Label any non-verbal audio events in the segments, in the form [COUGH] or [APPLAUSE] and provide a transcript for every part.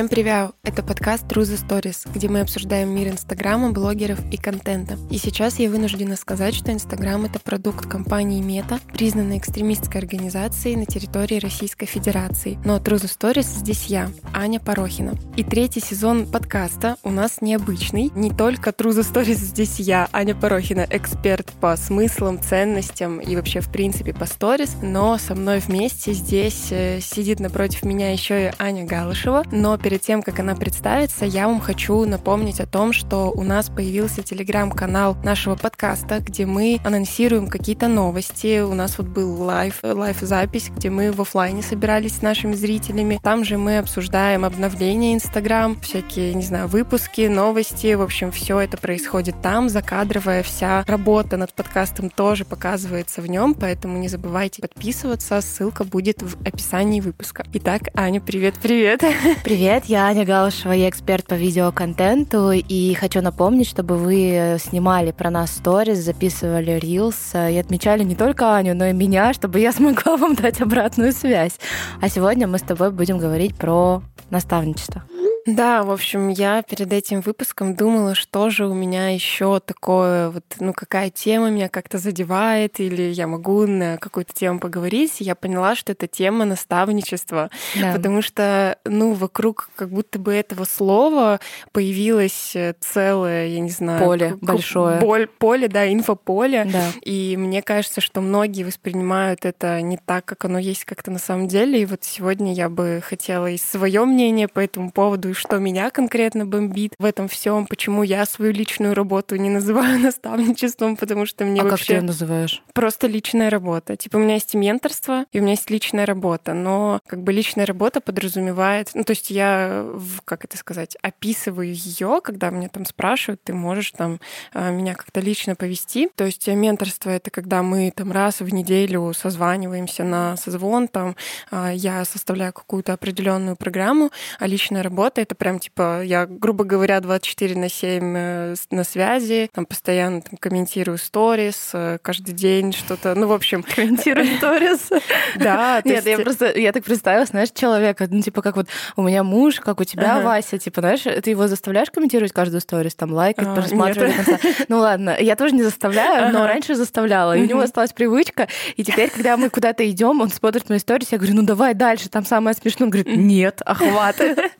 Всем привет! Это подкаст True Stories, где мы обсуждаем мир Инстаграма, блогеров и контента. И сейчас я вынуждена сказать, что Инстаграм — это продукт компании Мета, признанной экстремистской организацией на территории Российской Федерации. Но True Stories здесь я, Аня Порохина. И третий сезон подкаста у нас необычный. Не только True Stories здесь я, Аня Порохина, эксперт по смыслам, ценностям и вообще в принципе по сторис, но со мной вместе здесь э, сидит напротив меня еще и Аня Галышева, но перед тем, как она представится, я вам хочу напомнить о том, что у нас появился телеграм-канал нашего подкаста, где мы анонсируем какие-то новости. У нас вот был live, live-запись, где мы в офлайне собирались с нашими зрителями. Там же мы обсуждаем обновления Инстаграм, всякие, не знаю, выпуски, новости. В общем, все это происходит там. Закадровая вся работа над подкастом тоже показывается в нем, поэтому не забывайте подписываться. Ссылка будет в описании выпуска. Итак, Аня, привет-привет. Привет, Привет, я Аня Галышева, я эксперт по видеоконтенту, и хочу напомнить, чтобы вы снимали про нас сторис, записывали рилс и отмечали не только Аню, но и меня, чтобы я [LAUGHS] смогла вам дать обратную связь. А сегодня мы с тобой будем говорить про наставничество. Да, в общем, я перед этим выпуском думала, что же у меня еще такое, вот, ну, какая тема меня как-то задевает, или я могу на какую-то тему поговорить. И я поняла, что это тема наставничества, да. потому что, ну, вокруг как будто бы этого слова появилось э, целое, я не знаю... Поле большое. Боль, поле, да, инфополе. Да. И мне кажется, что многие воспринимают это не так, как оно есть как-то на самом деле. И вот сегодня я бы хотела и свое мнение по этому поводу и что меня конкретно бомбит в этом всем, почему я свою личную работу не называю [LAUGHS] наставничеством, потому что мне а вообще... как ты ее называешь? Просто личная работа. Типа у меня есть менторство, и у меня есть личная работа, но как бы личная работа подразумевает... Ну, то есть я, как это сказать, описываю ее, когда меня там спрашивают, ты можешь там а, меня как-то лично повести. То есть менторство — это когда мы там раз в неделю созваниваемся на созвон, там а, я составляю какую-то определенную программу, а личная работа это прям типа, я, грубо говоря, 24 на 7 э, на связи, там постоянно там, комментирую сторис, э, каждый день что-то, ну, в общем... Комментирую сторис? [LAUGHS] Да. Нет, я просто, я так представила, знаешь, человека, ну, типа, как вот у меня муж, как у тебя, Вася, типа, знаешь, ты его заставляешь комментировать каждую сторис, там, лайкать, просматривать до конца? [LAUGHS] Ну, ладно, я тоже не заставляю, но раньше заставляла, и у него осталась привычка, и теперь, когда мы куда-то идем, он смотрит мои сторис, я говорю, ну, давай дальше, там самое смешное. Он говорит, нет, охваты. [LAUGHS]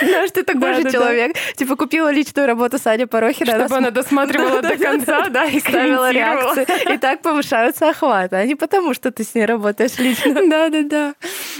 Знаешь, ты такой же человек. Типа купила личную работу Саня Порохина. Чтобы она досматривала до конца, да, и ставила реакции. И так повышаются охваты, а не потому, что ты с ней работаешь лично. [LAUGHS] Да-да-да.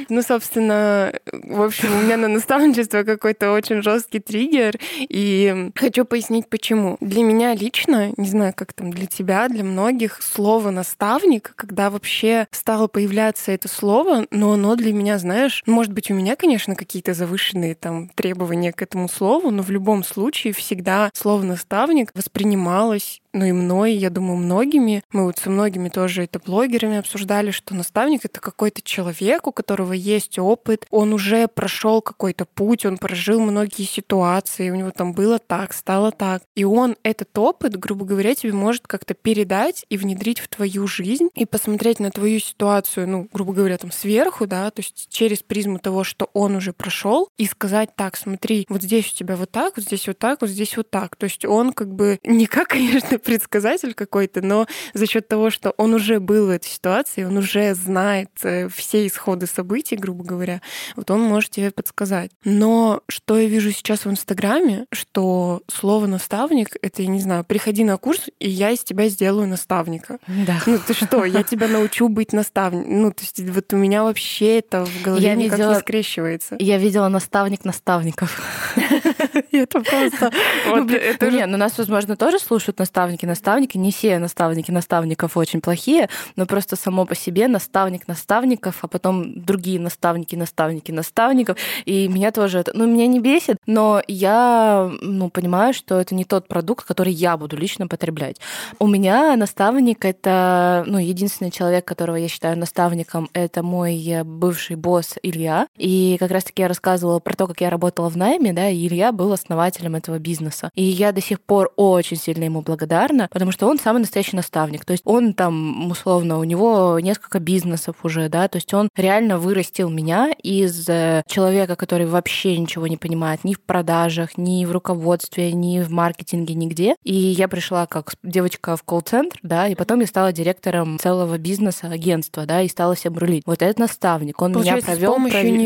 Ну, собственно, в общем, у меня на наставничество какой-то очень жесткий триггер, и хочу пояснить, почему. Для меня лично, не знаю, как там для тебя, для многих, слово «наставник», когда вообще стало появляться это слово, но оно для меня, знаешь, может быть, у меня, конечно, какие-то завышенные там требования к этому слову, но в любом случае всегда слово «наставник» воспринималось ну и мной, я думаю, многими, мы вот со многими тоже это блогерами обсуждали, что наставник — это какой-то человек, у которого есть опыт, он уже прошел какой-то путь, он прожил многие ситуации, у него там было так, стало так. И он этот опыт, грубо говоря, тебе может как-то передать и внедрить в твою жизнь, и посмотреть на твою ситуацию, ну, грубо говоря, там сверху, да, то есть через призму того, что он уже прошел, и сказать так, смотри, вот здесь у тебя вот так, вот здесь вот так, вот здесь вот так. То есть он как бы не как, [LAUGHS] конечно, предсказатель какой-то, но за счет того, что он уже был в этой ситуации, он уже знает э, все исходы событий, грубо говоря, вот он может тебе подсказать. Но что я вижу сейчас в Инстаграме, что слово наставник это, я не знаю, приходи на курс, и я из тебя сделаю наставника. Да. Ну ты что, я тебя научу быть наставником. Ну, то есть вот у меня вообще это в голове я никак видела, не скрещивается. Я видела наставник наставников. [LAUGHS] Это просто... Ну, не, ну нас, возможно, тоже слушают наставники, наставники, наставники. Не все наставники наставников очень плохие, но просто само по себе наставник наставников, а потом другие наставники, наставники наставников. И меня тоже это, ну, меня не бесит, но я, ну, понимаю, что это не тот продукт, который я буду лично потреблять. У меня наставник — это, ну, единственный человек, которого я считаю наставником, это мой бывший босс Илья. И как раз-таки я рассказывала про то, как я работала в найме, да, и Илья был основателем этого бизнеса. И я до сих пор очень сильно ему благодарна, потому что он самый настоящий наставник. То есть он там, условно, у него несколько бизнесов уже, да, то есть он реально вырастил меня из э, человека, который вообще ничего не понимает ни в продажах, ни в руководстве, ни в маркетинге, нигде. И я пришла как девочка в колл-центр, да, и потом я стала директором целого бизнеса, агентства, да, и стала всем рулить. Вот этот наставник, он Получается, меня провел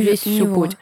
весь всю путь.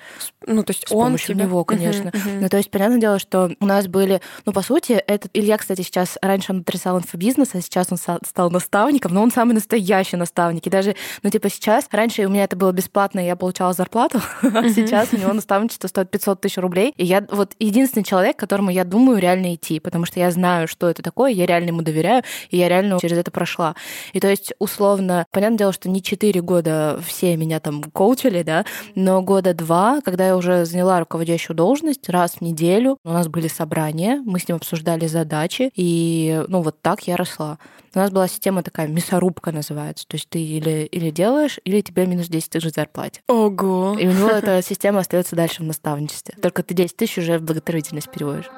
Ну, то есть с он помощью тебя... него, конечно. Uh-huh, uh-huh. Ну, то есть, понятное дело, что у нас были... Ну, по сути, этот Илья, кстати, сейчас... Раньше он отрицал инфобизнес, а сейчас он стал наставником, но он самый настоящий наставник. И даже, ну, типа, сейчас... Раньше у меня это было бесплатно, и я получала зарплату, [LAUGHS] а сейчас у него наставничество стоит 500 тысяч рублей. И я вот единственный человек, к которому я думаю реально идти, потому что я знаю, что это такое, я реально ему доверяю, и я реально через это прошла. И то есть, условно, понятное дело, что не 4 года все меня там коучили, да, но года два, когда я уже заняла руководящую должность, раз в неделю у нас были собрания, мы с ним обсуждали задачи, и ну вот так я росла. У нас была система такая, мясорубка называется. То есть ты или, или делаешь, или тебе минус 10 тысяч зарплате. Ого! И у него эта система остается дальше в наставничестве. Только ты 10 тысяч уже в благотворительность переводишь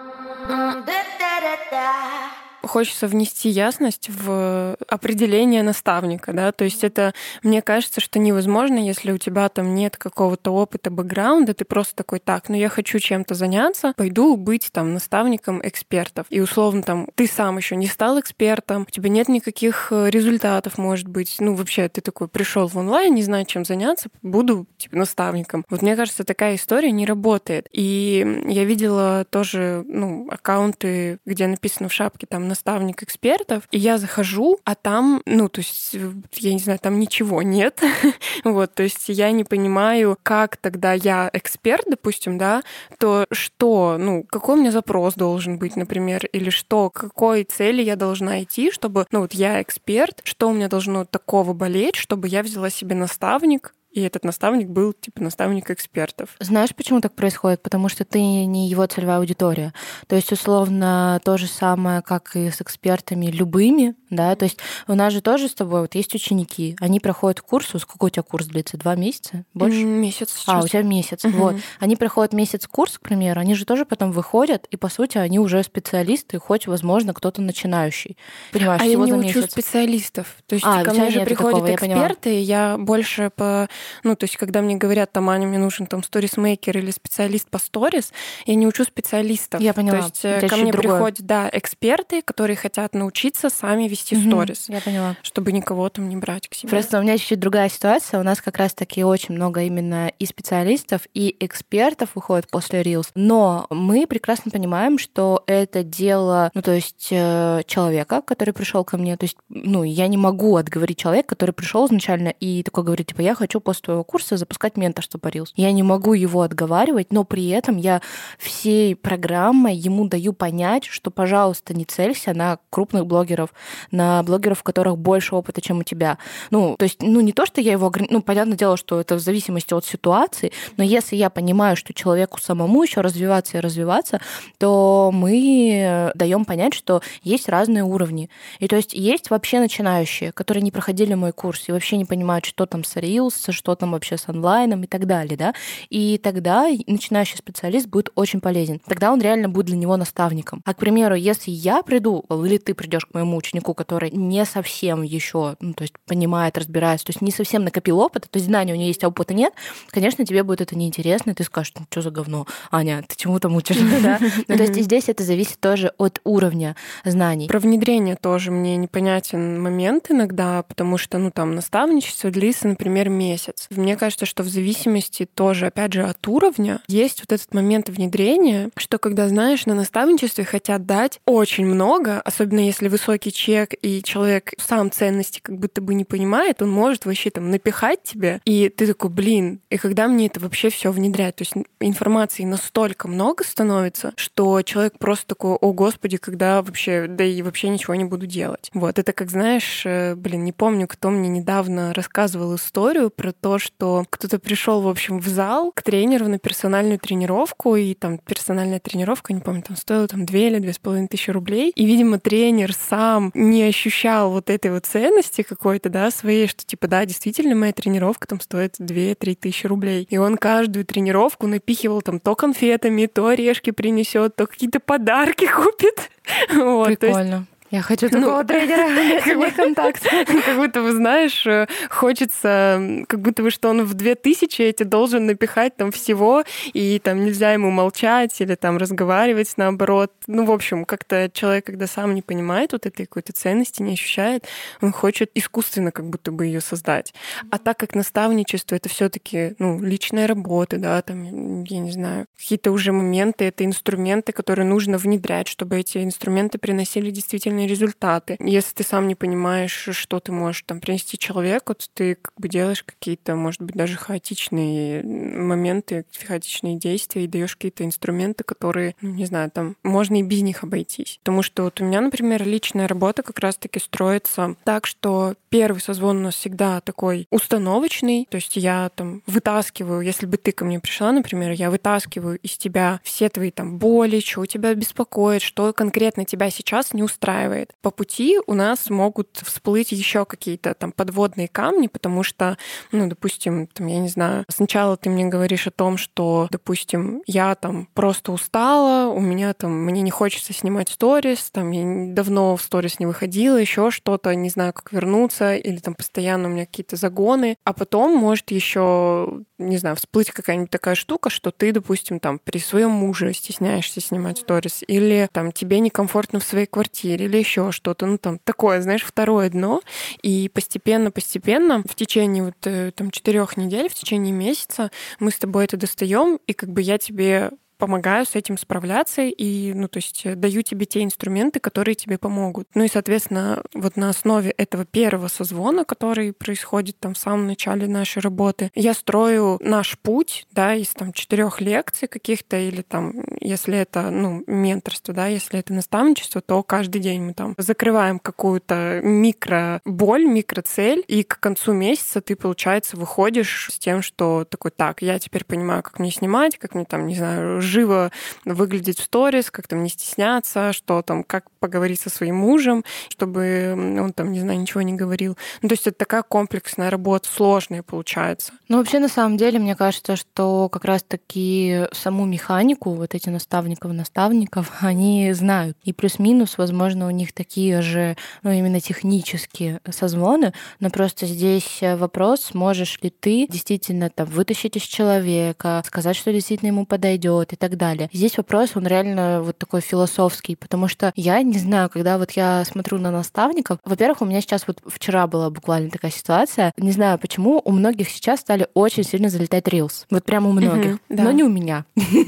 хочется внести ясность в определение наставника, да, то есть это, мне кажется, что невозможно, если у тебя там нет какого-то опыта, бэкграунда, ты просто такой, так, ну я хочу чем-то заняться, пойду быть там наставником экспертов. И условно там ты сам еще не стал экспертом, у тебя нет никаких э, результатов, может быть, ну вообще ты такой пришел в онлайн, не знаю, чем заняться, буду типа наставником. Вот мне кажется, такая история не работает. И я видела тоже, ну, аккаунты, где написано в шапке там наставник экспертов, и я захожу, а там, ну, то есть, я не знаю, там ничего нет. [LAUGHS] вот, то есть я не понимаю, как тогда я эксперт, допустим, да, то что, ну, какой у меня запрос должен быть, например, или что, к какой цели я должна идти, чтобы, ну, вот я эксперт, что у меня должно такого болеть, чтобы я взяла себе наставник, и этот наставник был типа наставник экспертов. Знаешь, почему так происходит? Потому что ты не его целевая аудитория. То есть, условно, то же самое, как и с экспертами любыми, да, то есть у нас же тоже с тобой вот есть ученики, они проходят курс, сколько у тебя курс длится? Два месяца? Больше? Месяц сейчас. А, у тебя месяц, угу. вот. Они проходят месяц курс, к примеру, они же тоже потом выходят, и, по сути, они уже специалисты, хоть, возможно, кто-то начинающий. Понимаешь, а я не учу месяц. специалистов. То есть а, ко мне же приходят такого, эксперты, я, я больше по ну, то есть, когда мне говорят, там, Аня, мне нужен там сторисмейкер или специалист по сторис, я не учу специалистов. Я поняла. То есть, Это ко мне другое. приходят, да, эксперты, которые хотят научиться сами вести угу, сторис. Я поняла. Чтобы никого там не брать к себе. Просто у меня чуть-чуть другая ситуация. У нас как раз-таки очень много именно и специалистов, и экспертов выходит после Reels. Но мы прекрасно понимаем, что это дело, ну, то есть э, человека, который пришел ко мне. То есть, ну, я не могу отговорить человека, который пришел изначально и такой говорит, типа, я хочу после твоего курса запускать менторство по Reels. Я не могу его отговаривать, но при этом я всей программой ему даю понять, что, пожалуйста, не целься на крупных блогеров, на блогеров, у которых больше опыта, чем у тебя. Ну, то есть, ну, не то, что я его ну, понятное дело, что это в зависимости от ситуации, но если я понимаю, что человеку самому еще развиваться и развиваться, то мы даем понять, что есть разные уровни. И то есть есть вообще начинающие, которые не проходили мой курс и вообще не понимают, что там с Reels, что там вообще с онлайном и так далее, да, и тогда начинающий специалист будет очень полезен. Тогда он реально будет для него наставником. А, к примеру, если я приду, или ты придешь к моему ученику, который не совсем еще, ну, то есть понимает, разбирается, то есть не совсем накопил опыта, то есть знания у него есть, а опыта нет, конечно, тебе будет это неинтересно, и ты скажешь, ну, что за говно, Аня, ты чему там учишь, [LAUGHS] да? Ну, то есть здесь это зависит тоже от уровня знаний. Про внедрение тоже мне непонятен момент иногда, потому что, ну, там, наставничество длится, например, месяц месяц. Мне кажется, что в зависимости тоже, опять же, от уровня, есть вот этот момент внедрения, что когда, знаешь, на наставничестве хотят дать очень много, особенно если высокий чек, и человек сам ценности как будто бы не понимает, он может вообще там напихать тебе, и ты такой, блин, и когда мне это вообще все внедрять? То есть информации настолько много становится, что человек просто такой, о, господи, когда вообще, да и вообще ничего не буду делать. Вот, это как, знаешь, э, блин, не помню, кто мне недавно рассказывал историю про то, что кто-то пришел, в общем, в зал к тренеру на персональную тренировку, и там персональная тренировка, не помню, там стоила там 2 или две с половиной тысячи рублей. И, видимо, тренер сам не ощущал вот этой вот ценности какой-то, да, своей, что типа, да, действительно, моя тренировка там стоит 2-3 тысячи рублей. И он каждую тренировку напихивал там то конфетами, то орешки принесет, то какие-то подарки [LAUGHS] купит. Вот, Прикольно. Я хочу ну, такого ну, тренера, как бы контакт. Как будто [LAUGHS] бы, знаешь, э, хочется, как будто бы, что он в 2000 эти должен напихать там всего, и там нельзя ему молчать или там разговаривать наоборот. Ну, в общем, как-то человек, когда сам не понимает вот этой какой-то ценности, не ощущает, он хочет искусственно как будто бы ее создать. А так как наставничество — это все таки ну, личная работа, да, там, я не знаю, какие-то уже моменты, это инструменты, которые нужно внедрять, чтобы эти инструменты приносили действительно реальные результаты. Если ты сам не понимаешь, что ты можешь там принести человеку, то ты как бы делаешь какие-то, может быть, даже хаотичные моменты, хаотичные действия и даешь какие-то инструменты, которые, ну, не знаю, там можно и без них обойтись. Потому что вот у меня, например, личная работа как раз-таки строится так, что первый созвон у нас всегда такой установочный, то есть я там вытаскиваю, если бы ты ко мне пришла, например, я вытаскиваю из тебя все твои там боли, что тебя беспокоит, что конкретно тебя сейчас не устраивает устраивает. По пути у нас могут всплыть еще какие-то там подводные камни, потому что, ну, допустим, там, я не знаю, сначала ты мне говоришь о том, что, допустим, я там просто устала, у меня там, мне не хочется снимать сторис, там, я давно в сторис не выходила, еще что-то, не знаю, как вернуться, или там постоянно у меня какие-то загоны, а потом может еще, не знаю, всплыть какая-нибудь такая штука, что ты, допустим, там при своем муже стесняешься снимать сторис, или там тебе некомфортно в своей квартире, или еще что-то, ну там такое, знаешь, второе дно. И постепенно-постепенно в течение вот э, там четырех недель, в течение месяца мы с тобой это достаем, и как бы я тебе помогаю с этим справляться и, ну, то есть э, даю тебе те инструменты, которые тебе помогут. Ну и, соответственно, вот на основе этого первого созвона, который происходит там в самом начале нашей работы, я строю наш путь, да, из там четырех лекций каких-то или там, если это, ну, менторство, да, если это наставничество, то каждый день мы там закрываем какую-то микро боль, микроцель, и к концу месяца ты, получается, выходишь с тем, что такой, так, я теперь понимаю, как мне снимать, как мне там, не знаю, живо выглядеть в сторис, как там не стесняться, что там, как поговорить со своим мужем, чтобы он там, не знаю, ничего не говорил. Ну, то есть это такая комплексная работа, сложная получается. Ну, вообще, на самом деле, мне кажется, что как раз-таки саму механику вот эти наставников наставников, [LAUGHS] они знают. И плюс-минус, возможно, у них такие же, ну, именно технические созвоны, но просто здесь вопрос, можешь ли ты действительно там вытащить из человека, сказать, что действительно ему подойдет и так далее. Здесь вопрос, он реально вот такой философский, потому что я не знаю, когда вот я смотрю на наставников, во-первых, у меня сейчас вот вчера была буквально такая ситуация, не знаю почему, у многих сейчас стали очень сильно залетать рилс. Вот прямо у многих, но не у меня. [LAUGHS]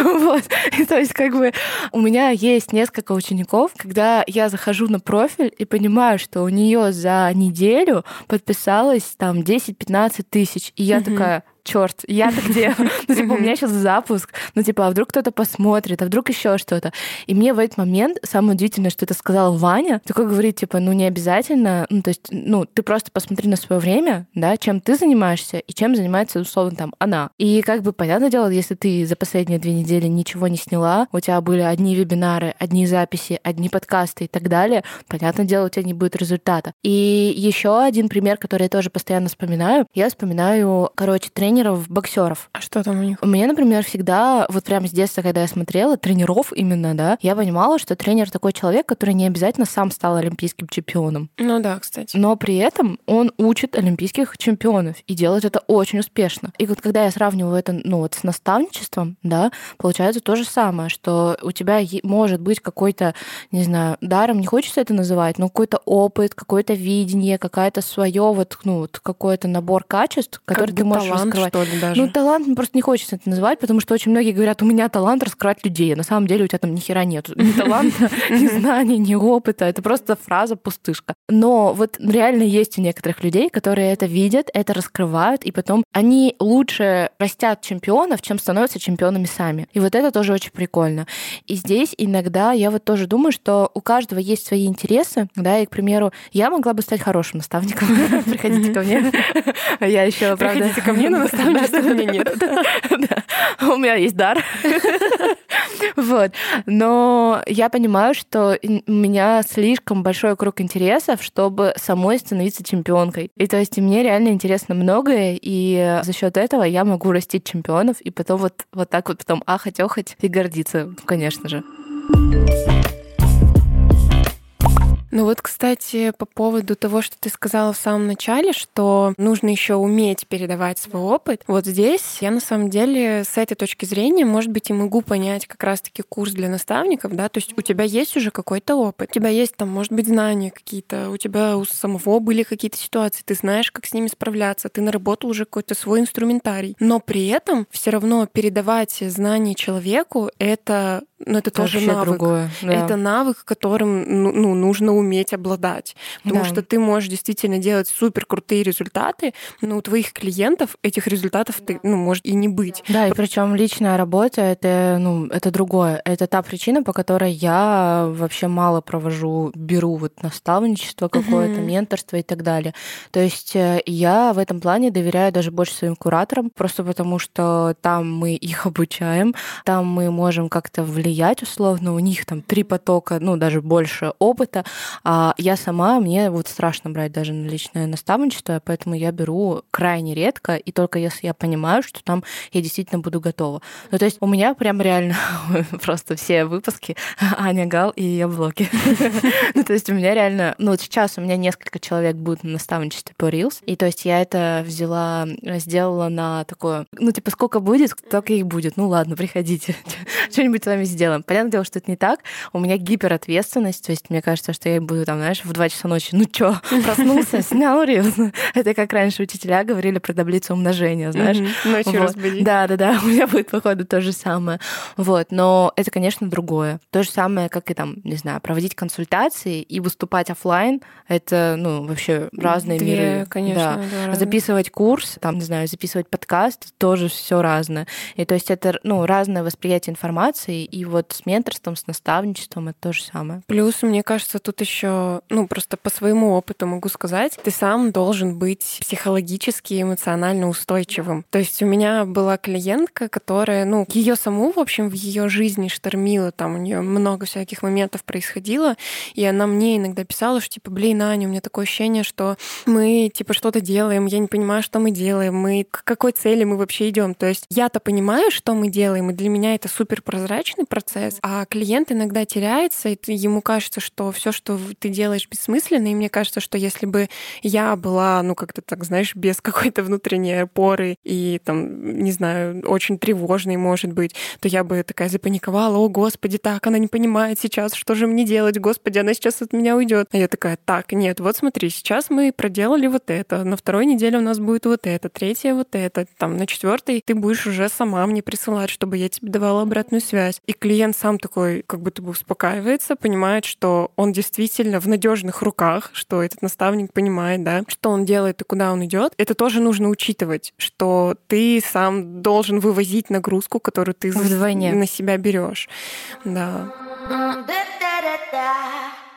Вот. То есть как бы у меня есть несколько учеников, когда я захожу на профиль и понимаю, что у нее за неделю подписалось там 10-15 тысяч, и я такая, черт, я-то [LAUGHS] где? Ну, типа, у меня сейчас запуск, ну, типа, а вдруг кто-то посмотрит, а вдруг еще что-то. И мне в этот момент самое удивительное, что это сказала Ваня, такой говорит, типа, ну, не обязательно, ну, то есть, ну, ты просто посмотри на свое время, да, чем ты занимаешься и чем занимается, условно, там, она. И как бы, понятное дело, если ты за последние две недели ничего не сняла, у тебя были одни вебинары, одни записи, одни подкасты и так далее, понятное дело, у тебя не будет результата. И еще один пример, который я тоже постоянно вспоминаю, я вспоминаю, короче, тренинг тренеров, боксеров. А что там у них? Меня, например, всегда, вот прямо с детства, когда я смотрела тренеров именно, да, я понимала, что тренер такой человек, который не обязательно сам стал олимпийским чемпионом. Ну да, кстати. Но при этом он учит олимпийских чемпионов и делает это очень успешно. И вот когда я сравниваю это, ну вот с наставничеством, да, получается то же самое, что у тебя может быть какой-то, не знаю, даром не хочется это называть, но какой-то опыт, какое-то видение, какая-то свое вот, ну вот какой-то набор качеств, который как ты можешь талант, что ли, даже? Ну, талант просто не хочется это называть, потому что очень многие говорят, у меня талант раскрывать людей. На самом деле у тебя там ни хера нет. [LAUGHS] Ни таланта, ни знаний, ни опыта. Это просто фраза пустышка. Но вот реально есть у некоторых людей, которые это видят, это раскрывают, и потом они лучше растят чемпионов, чем становятся чемпионами сами. И вот это тоже очень прикольно. И здесь иногда я вот тоже думаю, что у каждого есть свои интересы, да, и, к примеру, я могла бы стать хорошим наставником. [LAUGHS] Приходите ко мне. Я еще, правда... Приходите ко мне, но наставничества у меня нет. У меня есть дар. [LAUGHS] Вот. Но я понимаю, что у меня слишком большой круг интересов, чтобы самой становиться чемпионкой. И то есть мне реально интересно многое, и за счет этого я могу растить чемпионов, и потом вот, вот так вот потом ахать-охать и гордиться, конечно же. Ну вот, кстати, по поводу того, что ты сказала в самом начале, что нужно еще уметь передавать свой опыт. Вот здесь я на самом деле с этой точки зрения, может быть, и могу понять как раз-таки курс для наставников, да, то есть у тебя есть уже какой-то опыт, у тебя есть там, может быть, знания какие-то, у тебя у самого были какие-то ситуации, ты знаешь, как с ними справляться, ты наработал уже какой-то свой инструментарий, но при этом все равно передавать знания человеку это ну, это тоже Вообще навык. Другое, да. Это навык, которым ну, ну, нужно уметь обладать. Потому да. что ты можешь действительно делать супер крутые результаты, но у твоих клиентов этих результатов ты, ну, может и не быть. Да, и причем личная работа это, ну, это другое. Это та причина, по которой я вообще мало провожу, беру вот наставничество какое-то, угу. менторство и так далее. То есть э, я в этом плане доверяю даже больше своим кураторам, просто потому что там мы их обучаем, там мы можем как-то влиять влиять условно, у них там три потока, ну, даже больше опыта, а я сама, мне вот страшно брать даже на личное наставничество, поэтому я беру крайне редко, и только если я понимаю, что там я действительно буду готова. Ну, то есть у меня прям реально [LAUGHS] просто все выпуски [LAUGHS] Аня Гал и ее блоги. [LAUGHS] Ну, то есть у меня реально, ну, вот сейчас у меня несколько человек будет на наставничестве по Reels, и то есть я это взяла, сделала на такое, ну, типа, сколько будет, только их будет. Ну, ладно, приходите, что-нибудь с вами сделаем сделаем. Понятное дело, что это не так. У меня гиперответственность, то есть мне кажется, что я буду там, знаешь, в 2 часа ночи, ну чё, [LAUGHS] проснулся, снял рилс. Это как раньше учителя говорили про таблицу умножения, знаешь. Ночью разбудить. Да, да, да, [LAUGHS] у меня будет, походу, то же самое. Вот, но это, конечно, другое. То же самое, как и там, не знаю, проводить консультации и выступать офлайн. Это, ну, вообще разные Две, миры. конечно, да. Записывать курс, там, не знаю, записывать подкаст, тоже все разное. И то есть это, ну, разное восприятие информации, и вот с менторством, с наставничеством это то же самое. Плюс, мне кажется, тут еще, ну, просто по своему опыту могу сказать, ты сам должен быть психологически и эмоционально устойчивым. То есть у меня была клиентка, которая, ну, ее саму, в общем, в ее жизни штормила, там у нее много всяких моментов происходило, и она мне иногда писала, что типа, блин, Аня, у меня такое ощущение, что мы типа что-то делаем, я не понимаю, что мы делаем, мы к какой цели мы вообще идем. То есть я-то понимаю, что мы делаем, и для меня это супер прозрачный процесс, а клиент иногда теряется, и ему кажется, что все, что ты делаешь, бессмысленно, и мне кажется, что если бы я была, ну, как-то так, знаешь, без [LAUGHS] какой-то внутренней опоры и, там, не знаю, очень тревожной, может быть, то я бы такая запаниковала, о, господи, так, она не понимает сейчас, что же мне делать, господи, она сейчас от меня уйдет. А я такая, так, нет, вот смотри, сейчас мы проделали вот это, на второй неделе у нас будет вот это, третье вот это, там, на четвертой ты будешь уже сама мне присылать, чтобы я тебе давала обратную связь. И клиент сам такой как будто бы успокаивается, понимает, что он действительно в надежных руках, что этот наставник понимает, да, что он делает и куда он идет. Это тоже нужно учитывать, что ты сам должен вывозить нагрузку, которую ты Вдвойне. на себя берешь. Да.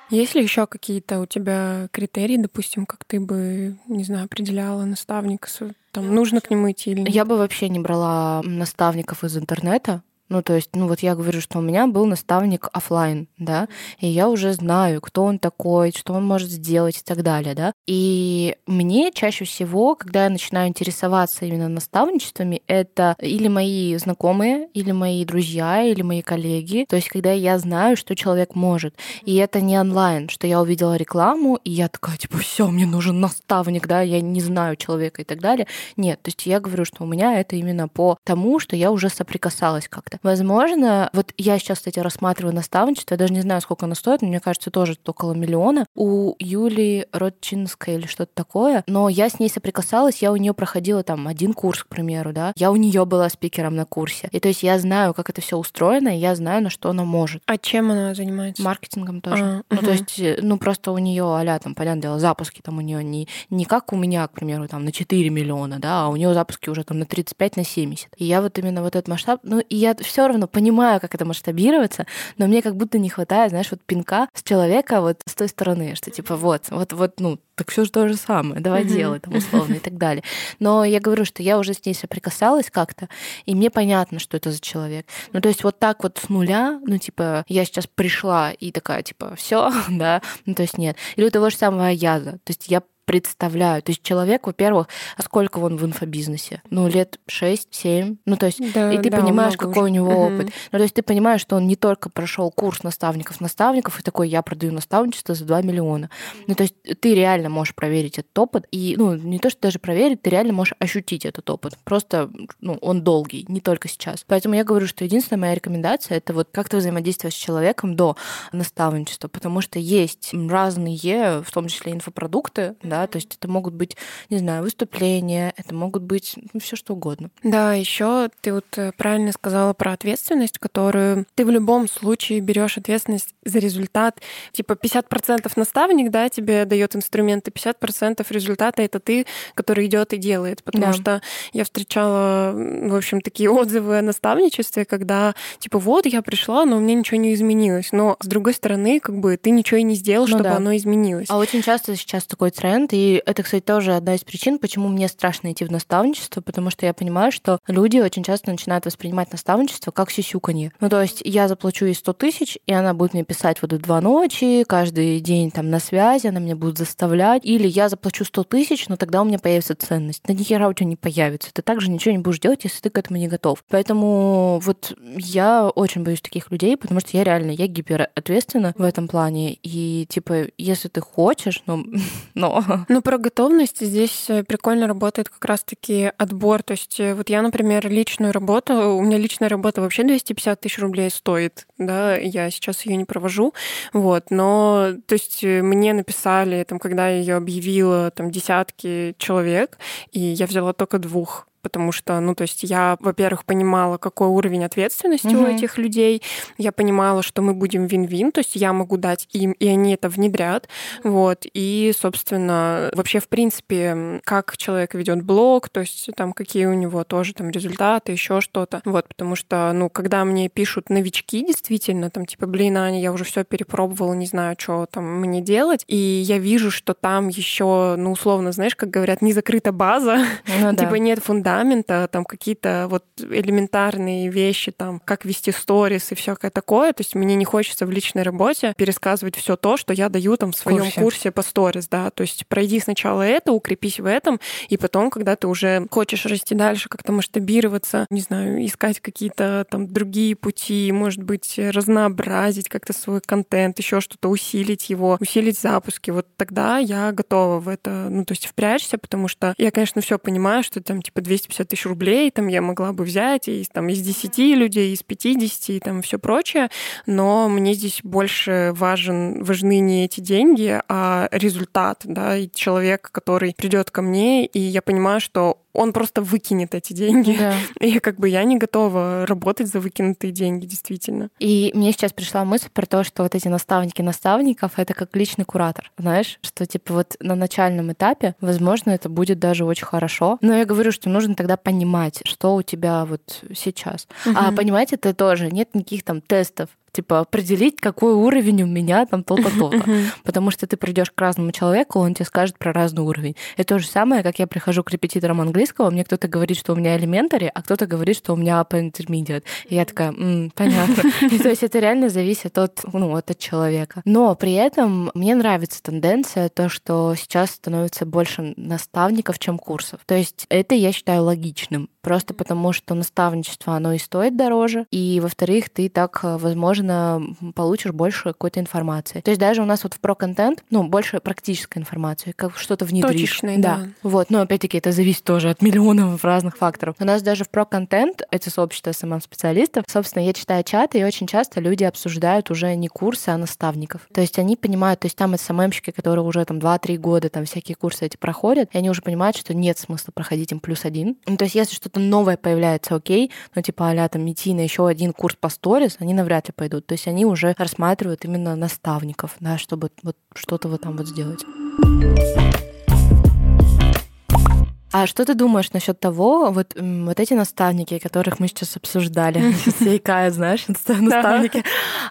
Есть ли еще какие-то у тебя критерии, допустим, как ты бы, не знаю, определяла наставника? Там нужно к нему идти или нет? Я бы вообще не брала наставников из интернета, ну, то есть, ну вот я говорю, что у меня был наставник офлайн, да, и я уже знаю, кто он такой, что он может сделать и так далее, да. И мне чаще всего, когда я начинаю интересоваться именно наставничествами, это или мои знакомые, или мои друзья, или мои коллеги. То есть, когда я знаю, что человек может. И это не онлайн, что я увидела рекламу, и я такая, типа, все, мне нужен наставник, да, я не знаю человека и так далее. Нет, то есть я говорю, что у меня это именно по тому, что я уже соприкасалась как-то. Возможно, вот я сейчас, кстати, рассматриваю наставничество, я даже не знаю, сколько оно стоит, но мне кажется, тоже около миллиона. У Юлии Родчинской или что-то такое, но я с ней соприкасалась, я у нее проходила там один курс, к примеру, да, я у нее была спикером на курсе. И то есть я знаю, как это все устроено, и я знаю, на что она может. А чем она занимается? Маркетингом тоже. А, ну, угу. то есть, э, ну, просто у нее, аля, там, понятное дело, запуски там у нее не, не как у меня, к примеру, там, на 4 миллиона, да, а у нее запуски уже там на 35, на 70. И я вот именно вот этот масштаб, ну, и я все равно понимаю, как это масштабироваться, но мне как будто не хватает, знаешь, вот пинка с человека вот с той стороны, что типа вот, вот, вот, ну, так все же то же самое, давай mm-hmm. делай, там, условно, и так далее. Но я говорю, что я уже с ней соприкасалась как-то, и мне понятно, что это за человек. Ну, то есть вот так вот с нуля, ну, типа, я сейчас пришла и такая, типа, все, [LAUGHS] да, ну, то есть нет. Или у того же самого Яза. То есть я представляю. То есть человек, во-первых, а сколько он в инфобизнесе? Ну, лет 6-7. Ну, то есть, да, и ты да, понимаешь, какой уже. у него угу. опыт. Ну, то есть ты понимаешь, что он не только прошел курс наставников наставников, и такой, я продаю наставничество за 2 миллиона. Ну, то есть ты реально можешь проверить этот опыт, и, ну, не то, что даже проверить, ты реально можешь ощутить этот опыт. Просто, ну, он долгий, не только сейчас. Поэтому я говорю, что единственная моя рекомендация — это вот как-то взаимодействовать с человеком до наставничества, потому что есть разные, в том числе инфопродукты, да, то есть это могут быть, не знаю, выступления, это могут быть ну, все что угодно. Да, еще ты вот э, правильно сказала про ответственность, которую ты в любом случае берешь ответственность за результат. Типа 50% наставник, да, тебе дает инструменты, 50% результата это ты, который идет и делает. Потому да. что я встречала, в общем, такие отзывы о наставничестве, когда типа вот я пришла, но у меня ничего не изменилось. Но с другой стороны, как бы ты ничего и не сделал, ну, чтобы да. оно изменилось. А очень часто сейчас такой тренд, момент. И это, кстати, тоже одна из причин, почему мне страшно идти в наставничество, потому что я понимаю, что люди очень часто начинают воспринимать наставничество как сисюканье. Ну, то есть я заплачу ей 100 тысяч, и она будет мне писать вот в два ночи, каждый день там на связи, она меня будет заставлять. Или я заплачу 100 тысяч, но тогда у меня появится ценность. Да ни хера у тебя не появится. Ты также ничего не будешь делать, если ты к этому не готов. Поэтому вот я очень боюсь таких людей, потому что я реально, я гиперответственна в этом плане. И типа, если ты хочешь, ну, [LAUGHS] но [LAUGHS] ну, про готовность здесь э, прикольно работает как раз-таки отбор. То есть э, вот я, например, личную работу, у меня личная работа вообще 250 тысяч рублей стоит, да, я сейчас ее не провожу, вот, но, то есть э, мне написали, там, когда я ее объявила, там, десятки человек, и я взяла только двух потому что, ну, то есть я, во-первых, понимала, какой уровень ответственности угу. у этих людей, я понимала, что мы будем вин-вин, то есть я могу дать им, и они это внедрят, вот, и, собственно, вообще, в принципе, как человек ведет блог, то есть там какие у него тоже там результаты, еще что-то, вот, потому что, ну, когда мне пишут новички, действительно, там, типа, блин, Аня, я уже все перепробовала, не знаю, что там мне делать, и я вижу, что там еще, ну, условно, знаешь, как говорят, не закрыта база, ну, [LAUGHS] типа, нет фундамента, фундамента, там какие-то вот элементарные вещи, там, как вести сторис и всякое такое. То есть мне не хочется в личной работе пересказывать все то, что я даю там в своем курсе. курсе по сторис, да. То есть пройди сначала это, укрепись в этом, и потом, когда ты уже хочешь расти дальше, как-то масштабироваться, не знаю, искать какие-то там другие пути, может быть, разнообразить как-то свой контент, еще что-то усилить его, усилить запуски, вот тогда я готова в это, ну, то есть впрячься, потому что я, конечно, все понимаю, что там типа 200 250 тысяч рублей там я могла бы взять из, там, из 10 людей, из 50 и там все прочее, но мне здесь больше важен, важны не эти деньги, а результат, да, и человек, который придет ко мне, и я понимаю, что он просто выкинет эти деньги. Да. [LAUGHS] И как бы я не готова работать за выкинутые деньги, действительно. И мне сейчас пришла мысль про то, что вот эти наставники наставников — это как личный куратор, знаешь, что типа вот на начальном этапе, возможно, это будет даже очень хорошо. Но я говорю, что нужно тогда понимать, что у тебя вот сейчас. Угу. А понимать это тоже нет никаких там тестов, типа определить, какой уровень у меня там то-то, [LAUGHS] то-то. Потому что ты придешь к разному человеку, он тебе скажет про разный уровень. Это то же самое, как я прихожу к репетиторам английского, мне кто-то говорит, что у меня элементари, а кто-то говорит, что у меня upper intermediate. И я такая, М, понятно. И [LAUGHS] то есть это реально зависит от, ну, от человека. Но при этом мне нравится тенденция, то, что сейчас становится больше наставников, чем курсов. То есть это я считаю логичным. Просто потому что наставничество, оно и стоит дороже, и, во-вторых, ты так, э, возможно, получишь больше какой-то информации. То есть даже у нас вот в про-контент, ну, больше практической информации, как что-то внедрить. Точечной, да. да. Вот, но опять-таки это зависит тоже от миллионов [LAUGHS] разных факторов. У нас даже в про-контент, это сообщество СММ-специалистов, собственно, я читаю чаты, и очень часто люди обсуждают уже не курсы, а наставников. То есть они понимают, то есть там СММщики, которые уже там 2-3 года там всякие курсы эти проходят, и они уже понимают, что нет смысла проходить им плюс один. Ну, то есть если что-то новое появляется, окей, ну, типа а там идти на еще один курс по сторис, они навряд ли пойдут. То есть они уже рассматривают именно наставников, да, чтобы вот что-то вот там вот сделать. А что ты думаешь насчет того, вот, вот эти наставники, которых мы сейчас обсуждали, все икают, знаешь, наставники,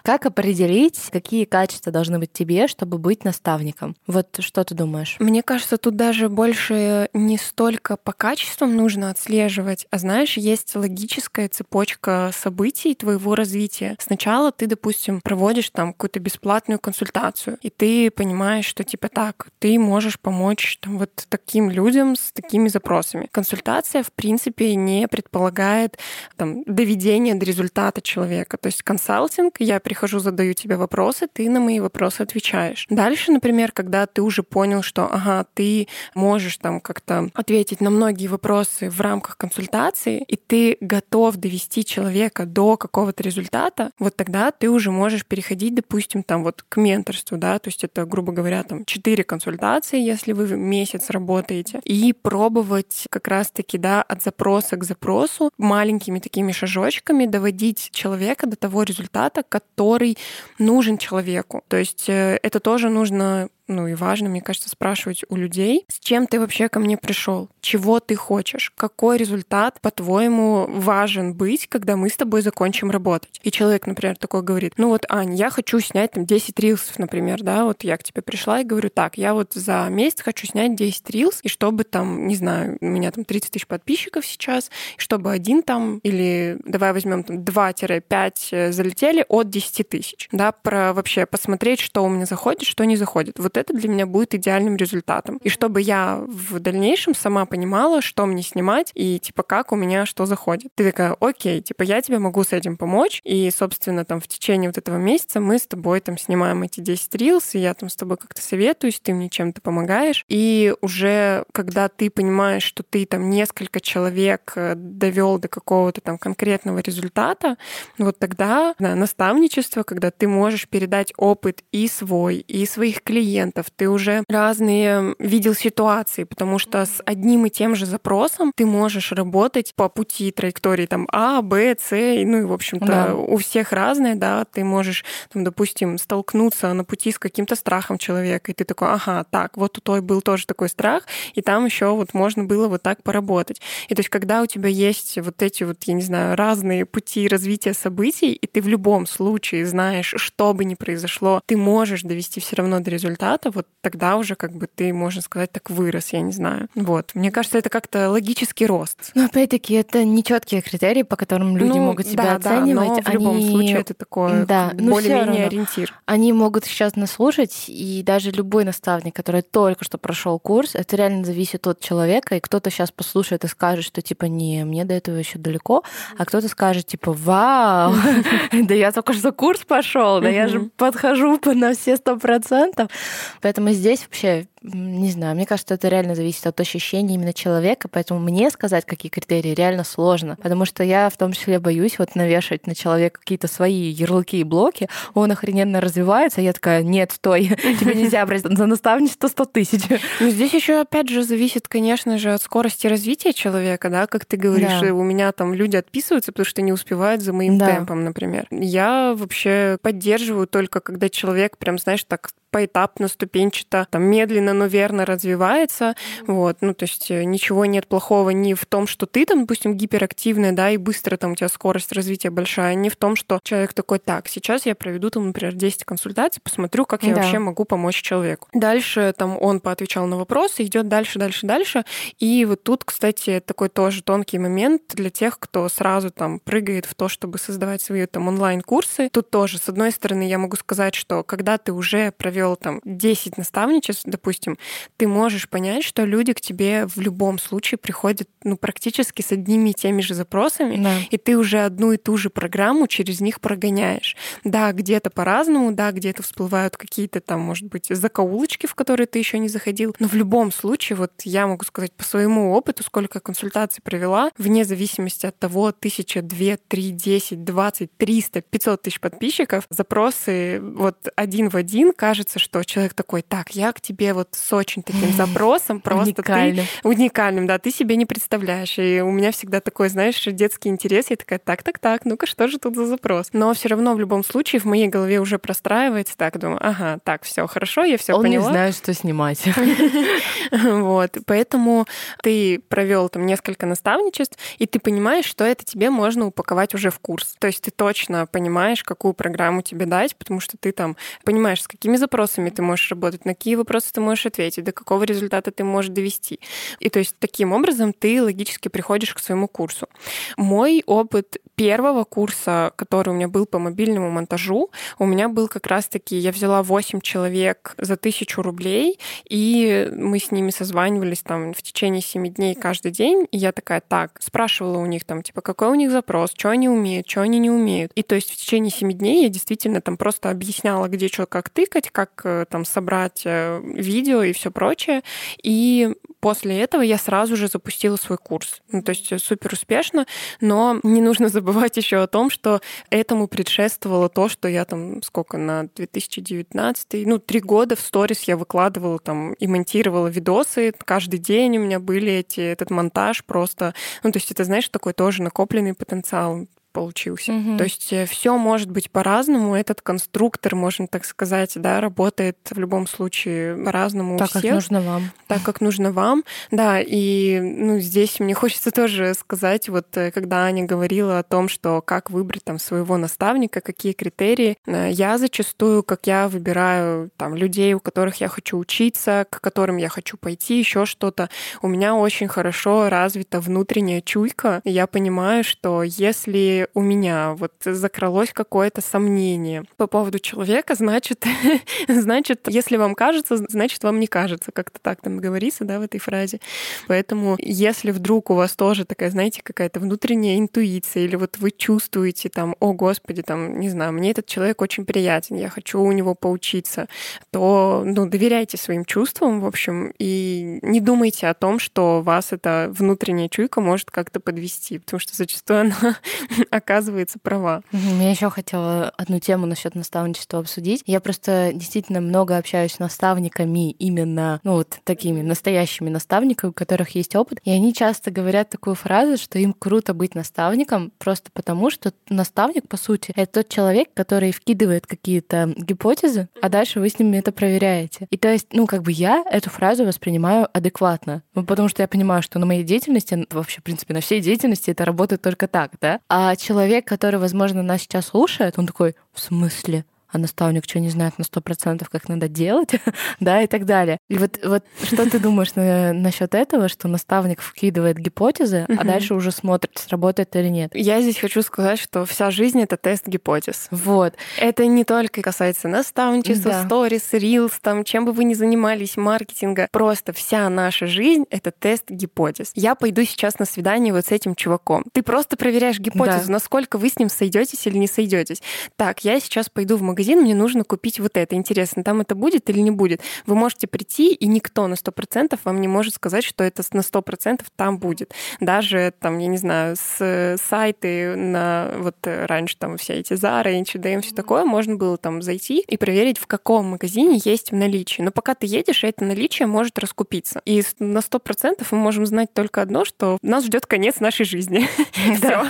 как определить, какие качества должны быть тебе, чтобы быть наставником? Вот что ты думаешь? Мне кажется, тут даже больше не столько по качествам нужно отслеживать, а знаешь, есть логическая цепочка событий твоего развития. Сначала ты, допустим, проводишь там какую-то бесплатную консультацию, и ты понимаешь, что типа так, ты можешь помочь там вот таким людям с такими запросами. Консультация, в принципе, не предполагает там, доведение до результата человека. То есть консалтинг, я прихожу, задаю тебе вопросы, ты на мои вопросы отвечаешь. Дальше, например, когда ты уже понял, что ага, ты можешь там как-то ответить на многие вопросы в рамках консультации, и ты готов довести человека до какого-то результата, вот тогда ты уже можешь переходить, допустим, там вот к менторству, да, то есть это, грубо говоря, там четыре консультации, если вы месяц работаете, и пробовать пробовать как раз-таки, да, от запроса к запросу маленькими такими шажочками доводить человека до того результата, который нужен человеку. То есть э, это тоже нужно ну и важно, мне кажется, спрашивать у людей, с чем ты вообще ко мне пришел, чего ты хочешь, какой результат, по-твоему, важен быть, когда мы с тобой закончим работать. И человек, например, такой говорит, ну вот, Ань, я хочу снять там 10 рилсов, например, да, вот я к тебе пришла и говорю, так, я вот за месяц хочу снять 10 рилс, и чтобы там, не знаю, у меня там 30 тысяч подписчиков сейчас, и чтобы один там, или давай возьмем там 2-5 э, залетели от 10 тысяч, да, про вообще посмотреть, что у меня заходит, что не заходит. Вот это для меня будет идеальным результатом. И чтобы я в дальнейшем сама понимала, что мне снимать и типа как у меня что заходит. Ты такая, окей, типа я тебе могу с этим помочь. И, собственно, там в течение вот этого месяца мы с тобой там снимаем эти 10 рилс, и я там с тобой как-то советуюсь, ты мне чем-то помогаешь. И уже когда ты понимаешь, что ты там несколько человек э, довел до какого-то там конкретного результата, вот тогда да, наставничество, когда ты можешь передать опыт и свой, и своих клиентов, клиентов, ты уже разные видел ситуации, потому что с одним и тем же запросом ты можешь работать по пути траектории там А, Б, С, ну и, в общем-то, да. у всех разные, да, ты можешь, там, допустим, столкнуться на пути с каким-то страхом человека, и ты такой, ага, так, вот у той был тоже такой страх, и там еще вот можно было вот так поработать. И то есть, когда у тебя есть вот эти вот, я не знаю, разные пути развития событий, и ты в любом случае знаешь, что бы ни произошло, ты можешь довести все равно до результата, результата, вот тогда уже как бы ты, можно сказать, так вырос, я не знаю. Вот. Мне кажется, это как-то логический рост. Но опять-таки, это нечеткие критерии, по которым люди ну, могут себя да, оценивать. Да, но в Они... любом случае это такое да, более-менее ориентир. Они могут сейчас нас слушать, и даже любой наставник, который только что прошел курс, это реально зависит от человека, и кто-то сейчас послушает и скажет, что типа не, мне до этого еще далеко, а кто-то скажет типа вау, [LAUGHS] да я только что курс пошел, да я же подхожу на все сто процентов. Поэтому здесь вообще не знаю, мне кажется, это реально зависит от ощущений именно человека, поэтому мне сказать, какие критерии, реально сложно, потому что я в том числе боюсь вот навешать на человека какие-то свои ярлыки и блоки, он охрененно развивается, я такая, нет, стой, [LAUGHS] тебе нельзя брать за наставничество 100 тысяч. Ну, здесь еще опять же зависит, конечно же, от скорости развития человека, да, как ты говоришь, да. у меня там люди отписываются, потому что не успевают за моим да. темпом, например. Я вообще поддерживаю только, когда человек прям, знаешь, так поэтапно, ступенчато, там медленно но верно развивается. Вот, ну, то есть э, ничего нет плохого ни в том, что ты там, допустим, гиперактивная, да, и быстро там у тебя скорость развития большая, ни в том, что человек такой, так, сейчас я проведу там, например, 10 консультаций, посмотрю, как я да. вообще могу помочь человеку. Дальше там он поотвечал на вопросы, идет дальше, дальше, дальше. И вот тут, кстати, такой тоже тонкий момент для тех, кто сразу там прыгает в то, чтобы создавать свои там онлайн-курсы. Тут тоже, с одной стороны, я могу сказать, что когда ты уже провел провел там 10 наставничеств, допустим, ты можешь понять, что люди к тебе в любом случае приходят ну, практически с одними и теми же запросами, да. и ты уже одну и ту же программу через них прогоняешь. Да, где-то по-разному, да, где-то всплывают какие-то там, может быть, закоулочки, в которые ты еще не заходил, но в любом случае, вот я могу сказать по своему опыту, сколько консультаций провела, вне зависимости от того, тысяча, две, три, десять, двадцать, триста, пятьсот тысяч подписчиков, запросы вот один в один, кажется, что человек такой, так, я к тебе вот с очень таким [LAUGHS] запросом, просто уникальным. ты уникальным, да, ты себе не представляешь. И у меня всегда такой, знаешь, детский интерес, я такая, так, так, так, ну-ка, что же тут за запрос? Но все равно в любом случае в моей голове уже простраивается так, думаю, ага, так, все хорошо, я все поняла. Он не знает, что снимать. [LAUGHS] Вот, поэтому ты провел там несколько наставничеств, и ты понимаешь, что это тебе можно упаковать уже в курс. То есть ты точно понимаешь, какую программу тебе дать, потому что ты там понимаешь, с какими запросами ты можешь работать, на какие вопросы ты можешь ответить, до какого результата ты можешь довести. И то есть таким образом ты логически приходишь к своему курсу. Мой опыт первого курса, который у меня был по мобильному монтажу, у меня был как раз-таки, я взяла 8 человек за тысячу рублей, и мы с ними созванивались там в течение 7 дней каждый день, и я такая, так, спрашивала у них там, типа, какой у них запрос, что они умеют, что они не умеют. И то есть в течение 7 дней я действительно там просто объясняла, где что, как тыкать, как э, там собрать э, видео и все прочее. И после этого я сразу же запустила свой курс. Ну, то есть супер успешно, но не нужно [LAUGHS] забывать еще о том, что этому предшествовало то, что я там сколько на 2019, ну, три года в сторис я выкладывала там и монтировала видосы. Каждый день у меня были эти, этот монтаж просто. Ну, то есть это, знаешь, такой тоже накопленный потенциал получился. Угу. То есть э, все может быть по-разному. Этот конструктор, можно так сказать, да, работает в любом случае по-разному так, у всех. как нужно вам. Так, как нужно вам. Да, и ну, здесь мне [LAUGHS] хочется тоже сказать, вот э, когда Аня говорила о том, что как выбрать там своего наставника, какие критерии, э, я зачастую, как я выбираю там людей, у которых я хочу учиться, к которым я хочу пойти, еще что-то, у меня очень хорошо развита внутренняя чуйка. И я понимаю, что если у меня вот закралось какое-то сомнение по поводу человека, значит, [LAUGHS] значит, если вам кажется, значит, вам не кажется. Как-то так там говорится, да, в этой фразе. Поэтому, если вдруг у вас тоже такая, знаете, какая-то внутренняя интуиция, или вот вы чувствуете там, о, Господи, там, не знаю, мне этот человек очень приятен, я хочу у него поучиться, то, ну, доверяйте своим чувствам, в общем, и не думайте о том, что вас эта внутренняя чуйка может как-то подвести, потому что зачастую она [LAUGHS] оказывается права. Я еще хотела одну тему насчет наставничества обсудить. Я просто действительно много общаюсь с наставниками именно, ну вот такими настоящими наставниками, у которых есть опыт, и они часто говорят такую фразу, что им круто быть наставником просто потому, что наставник, по сути, это тот человек, который вкидывает какие-то гипотезы, а дальше вы с ними это проверяете. И то есть, ну, как бы я эту фразу воспринимаю адекватно, ну, потому что я понимаю, что на моей деятельности, вообще, в принципе, на всей деятельности это работает только так, да? А человек, который, возможно, нас сейчас слушает, он такой, в смысле? А наставник что, не знает на сто процентов, как надо делать, [LAUGHS] да, и так далее. И вот, вот что ты думаешь на, насчет этого, что наставник вкидывает гипотезы, а дальше уже смотрит, сработает или нет? Я здесь хочу сказать, что вся жизнь — это тест гипотез. Вот. Это не только касается наставничества, сторис, рилс, там, чем бы вы ни занимались, маркетинга. Просто вся наша жизнь — это тест гипотез. Я пойду сейчас на свидание вот с этим чуваком. Ты просто проверяешь гипотезу, да. насколько вы с ним сойдетесь или не сойдетесь. Так, я сейчас пойду в магазин магазин, мне нужно купить вот это. Интересно, там это будет или не будет? Вы можете прийти, и никто на 100% вам не может сказать, что это на 100% там будет. Даже там, я не знаю, с сайты на вот раньше там все эти Zara, H&M, все такое, можно было там зайти и проверить, в каком магазине есть в наличии. Но пока ты едешь, это наличие может раскупиться. И на 100% мы можем знать только одно, что нас ждет конец нашей жизни. [LAUGHS] Все.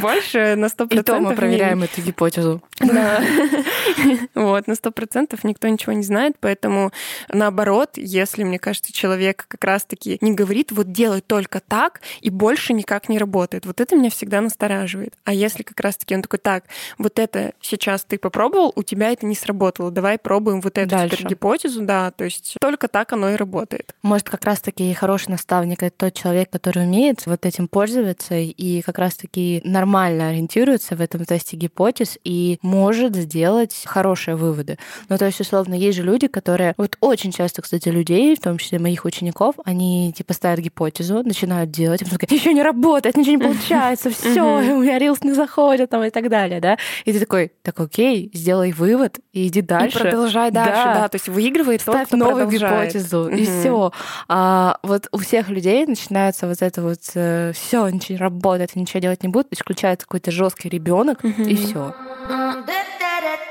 Больше на 100%. И то мы проверяем эту гипотезу. Да. [LAUGHS] [LAUGHS] [LAUGHS] Вот, на сто процентов никто ничего не знает, поэтому наоборот, если, мне кажется, человек как раз-таки не говорит, вот делай только так, и больше никак не работает, вот это меня всегда настораживает. А если как раз-таки он такой, так, вот это сейчас ты попробовал, у тебя это не сработало, давай пробуем вот эту Дальше. теперь гипотезу, да, то есть только так оно и работает. Может, как раз-таки хороший наставник — это тот человек, который умеет вот этим пользоваться и как раз-таки нормально ориентируется в этом тесте гипотез и может сделать делать хорошие выводы. Ну, то есть, условно, есть же люди, которые... Вот очень часто, кстати, людей, в том числе моих учеников, они типа ставят гипотезу, начинают делать, и потом такая, еще не работает, ничего не получается, все, у меня рилс не заходит, там, и так далее, да. И ты такой, так окей, сделай вывод и иди дальше. И продолжай дальше, да. да. То есть выигрывает Ставь тот, кто новую продолжает. гипотезу, и все. А вот у всех людей начинается вот это вот э, все, ничего не работает, ничего делать не будет, включается какой-то жесткий ребенок, и все.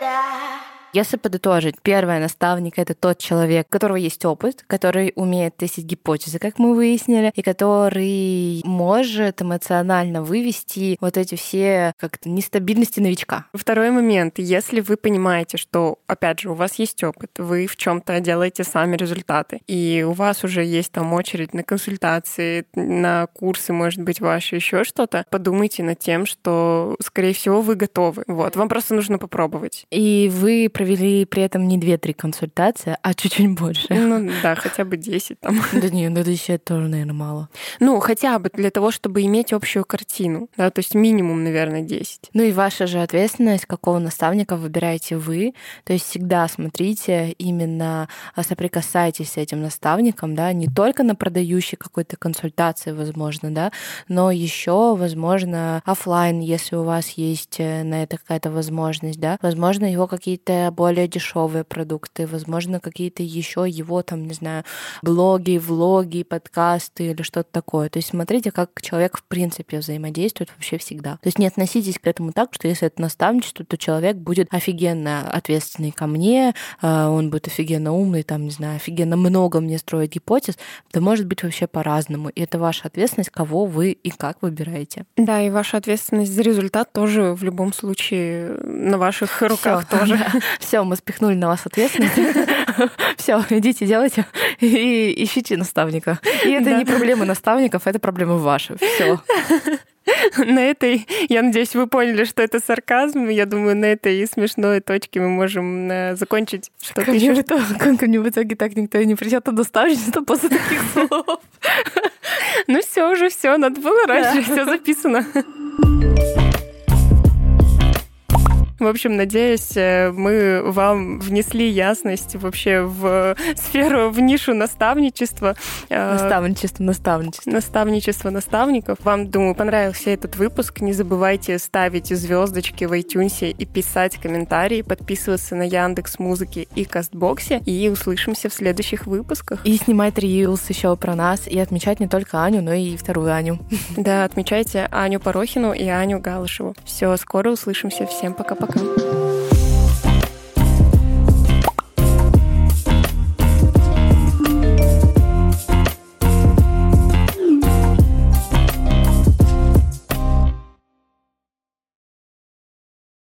that. Если подытожить, первое, наставник — это тот человек, у которого есть опыт, который умеет тестить гипотезы, как мы выяснили, и который может эмоционально вывести вот эти все как-то нестабильности новичка. Второй момент. Если вы понимаете, что, опять же, у вас есть опыт, вы в чем то делаете сами результаты, и у вас уже есть там очередь на консультации, на курсы, может быть, ваши еще что-то, подумайте над тем, что, скорее всего, вы готовы. Вот, вам просто нужно попробовать. И вы провели при этом не 2-3 консультации, а чуть-чуть больше. Ну да, хотя бы 10 там. Да не, ну 10 тоже, наверное, мало. Ну, хотя бы для того, чтобы иметь общую картину, да, то есть минимум, наверное, 10. Ну и ваша же ответственность, какого наставника выбираете вы, то есть всегда смотрите, именно а, соприкасайтесь с этим наставником, да, не только на продающей какой-то консультации, возможно, да, но еще, возможно, офлайн, если у вас есть э, на это какая-то возможность, да, возможно, его какие-то более дешевые продукты, возможно, какие-то еще его там, не знаю, блоги, влоги, подкасты или что-то такое. То есть смотрите, как человек в принципе взаимодействует вообще всегда. То есть не относитесь к этому так, что если это наставничество, то человек будет офигенно ответственный ко мне, а, он будет офигенно умный, там, не знаю, офигенно много мне строить гипотез. Да может быть вообще по-разному. И это ваша ответственность, кого вы и как выбираете. Да, и ваша ответственность за результат тоже в любом случае на ваших руках Всё. тоже. [LAUGHS] Все, мы спихнули на вас ответственность. [LAUGHS] Все, идите, делайте и ищите наставника. И это не проблема наставников, это проблема ваша. Все. На этой, я надеюсь, вы поняли, что это сарказм. Я думаю, на этой смешной точке мы можем э, закончить что-то еще. Как мне в итоге так никто и не придет на наставничество после таких [LAUGHS] слов. Ну все, уже все, надо было раньше, все записано. В общем, надеюсь, э, мы вам внесли ясность вообще в сферу, в нишу наставничества. Э, наставничество, наставничество. Наставничество наставников. Вам, думаю, понравился этот выпуск. Не забывайте ставить звездочки в iTunes и писать комментарии, подписываться на Яндекс Музыки и Кастбоксе. И услышимся в следующих выпусках. И снимать рилс еще про нас, и отмечать не только Аню, но и вторую Аню. Да, отмечайте Аню Порохину и Аню Галышеву. Все, скоро услышимся. Всем пока-пока. Carioca.